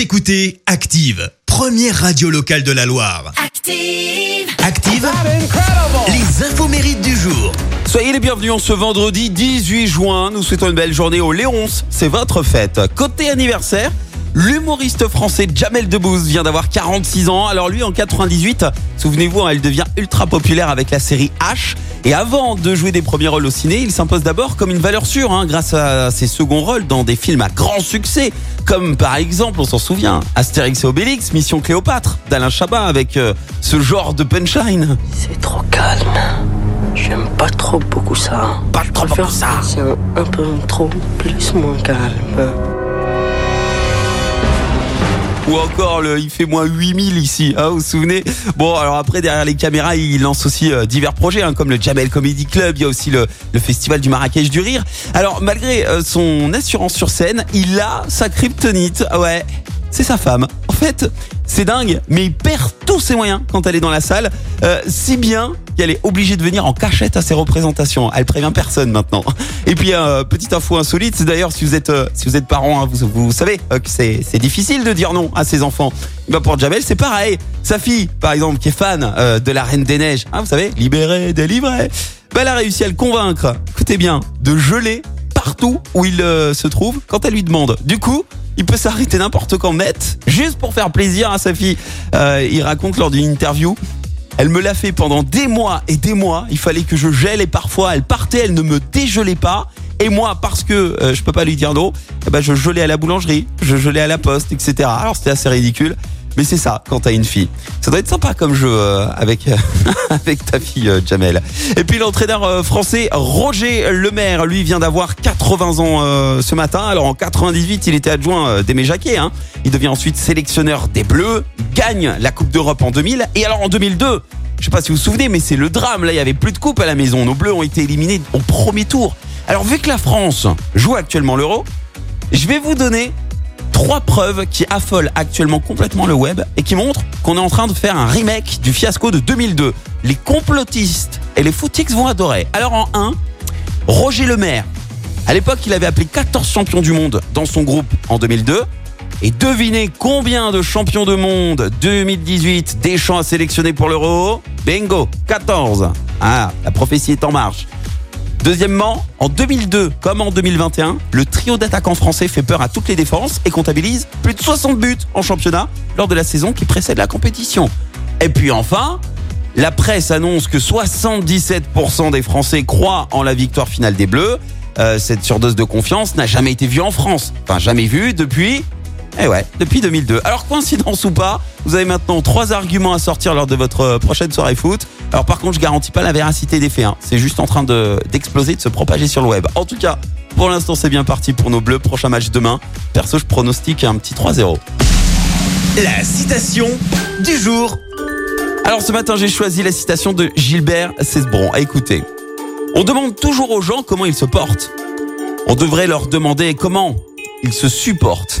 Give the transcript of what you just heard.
Vous écoutez Active, première radio locale de la Loire. Active. Active, les infos mérites du jour. Soyez les bienvenus en ce vendredi 18 juin. Nous souhaitons une belle journée au Léonce. C'est votre fête. Côté anniversaire, l'humoriste français Jamel Debbouze vient d'avoir 46 ans. Alors lui, en 98, souvenez-vous, hein, il devient ultra populaire avec la série H. Et avant de jouer des premiers rôles au ciné, il s'impose d'abord comme une valeur sûre, hein, grâce à ses seconds rôles dans des films à grand succès, comme par exemple, on s'en souvient, Astérix et Obélix, Mission Cléopâtre, d'Alain Chabat, avec euh, ce genre de punchline. C'est trop calme. J'aime pas trop beaucoup ça. Pas trop Je beaucoup ça. C'est un, un peu trop plus moins calme. Ou encore il fait moins 8000 ici, hein, vous vous souvenez? Bon alors après derrière les caméras il lance aussi euh, divers projets hein, comme le Jamel Comedy Club, il y a aussi le, festival du Marrakech du Rire. Alors malgré euh, son assurance sur scène, il a sa kryptonite, ouais, c'est sa femme. En fait c'est dingue, mais il perd tous ses moyens quand elle est dans la salle, euh, si bien qu'elle est obligée de venir en cachette à ses représentations. Elle prévient personne maintenant. Et puis euh, petite info insolite, d'ailleurs si vous êtes euh, si vous êtes parent, hein, vous, savez euh, que c'est difficile de dire non à ses enfants. Et ben pour Jamel c'est pareil. Sa fille par exemple qui est fan de la Reine des Neiges, hein, vous savez, libérée, délivrée. Ben, elle a réussi à le convaincre. Écoutez bien, de geler partout où il se trouve quand elle lui demande. Du coup, il peut s'arrêter n'importe quand net, juste pour faire plaisir à sa fille. Euh, il raconte lors d'une interview. Elle me l'a fait pendant des mois et des mois. Il fallait que je gèle et parfois elle partait, elle ne me dégelait pas. Et moi, parce que euh, je peux pas lui dire non, eh ben je gelais à la boulangerie, je gelais à la poste, etc. Alors c'était assez ridicule. Mais c'est ça quand t'as une fille. Ça doit être sympa comme jeu euh, avec ta fille euh, Jamel. Et puis l'entraîneur euh, français Roger Lemaire, lui vient d'avoir 80 ans ce matin. Alors en 98, il était adjoint d'Aimé Jacquet. Hein. Il devient ensuite sélectionneur des Bleus, gagne la Coupe d'Europe en 2000. Et alors en 2002, je sais pas si vous vous souvenez, mais c'est le drame. Là, il y avait plus de coupe à la maison. Nos Bleus ont été éliminés au premier tour. Alors vu que la France joue actuellement l'Euro, je vais vous donner trois preuves qui affolent actuellement complètement le web et qui montrent qu'on est en train de faire un remake du fiasco de 2002. Les complotistes et les footix vont adorer. Alors en 1, Roger Lemaire. À l'époque, il avait appelé 14 champions du monde dans son groupe en 2002. Et devinez combien de champions de monde 2018 Deschamps a sélectionné pour l'Euro? Bingo, 14. Ah, la prophétie est en marche. Deuxièmement, en 2002 comme en 2021, le trio d'attaquants français fait peur à toutes les défenses et comptabilise plus de 60 buts en championnat lors de la saison qui précède la compétition. Et puis enfin, la presse annonce que 77% des Français croient en la victoire finale des Bleus. Euh, cette surdose de confiance n'a jamais été vue en France. Enfin, jamais vue depuis... Eh ouais, depuis 2002. Alors coïncidence ou pas, vous avez maintenant trois arguments à sortir lors de votre euh, prochaine soirée foot. Alors par contre, je garantis pas la véracité des faits. hein. C'est juste en train de d'exploser, de se propager sur le web. En tout cas, pour l'instant, c'est bien parti pour nos Bleus. Prochain match demain. Perso, je pronostique un petit 3-0. La citation du jour. Alors ce matin, j'ai choisi la citation de Gilbert Cesbron. Écoutez, on demande toujours aux gens comment ils se portent. On devrait leur demander comment ils se supportent.